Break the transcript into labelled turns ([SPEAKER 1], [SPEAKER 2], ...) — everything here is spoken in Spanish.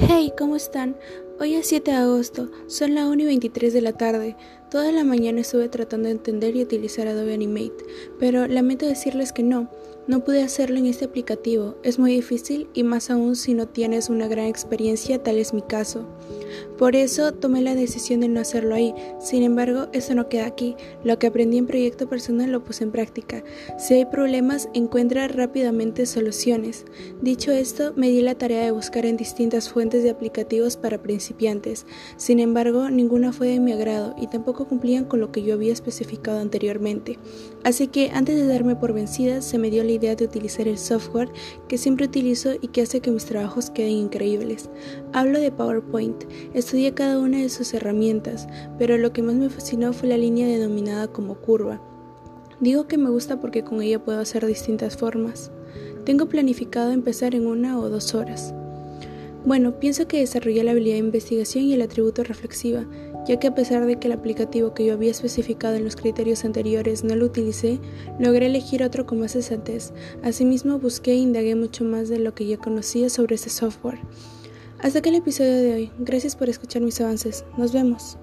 [SPEAKER 1] Hey, ¿cómo están? Hoy es 7 de agosto, son las 1 y 23 de la tarde. Toda la mañana estuve tratando de entender y utilizar Adobe Animate, pero lamento decirles que no, no pude hacerlo en este aplicativo. Es muy difícil y más aún si no tienes una gran experiencia, tal es mi caso. Por eso tomé la decisión de no hacerlo ahí. Sin embargo, eso no queda aquí. Lo que aprendí en proyecto personal lo puse en práctica. Si hay problemas, encuentra rápidamente soluciones. Dicho esto, me di la tarea de buscar en distintas fuentes de aplicativos para principiantes. Sin embargo, ninguna fue de mi agrado y tampoco cumplían con lo que yo había especificado anteriormente. Así que antes de darme por vencida, se me dio la idea de utilizar el software que siempre utilizo y que hace que mis trabajos queden increíbles. Hablo de PowerPoint. Estudié cada una de sus herramientas, pero lo que más me fascinó fue la línea denominada como curva. Digo que me gusta porque con ella puedo hacer distintas formas. Tengo planificado empezar en una o dos horas. Bueno, pienso que desarrollé la habilidad de investigación y el atributo reflexiva, ya que a pesar de que el aplicativo que yo había especificado en los criterios anteriores no lo utilicé, logré elegir otro con más sensatez. Asimismo, busqué e indagué mucho más de lo que ya conocía sobre este software. Hasta aquí el episodio de hoy. Gracias por escuchar mis avances. Nos vemos.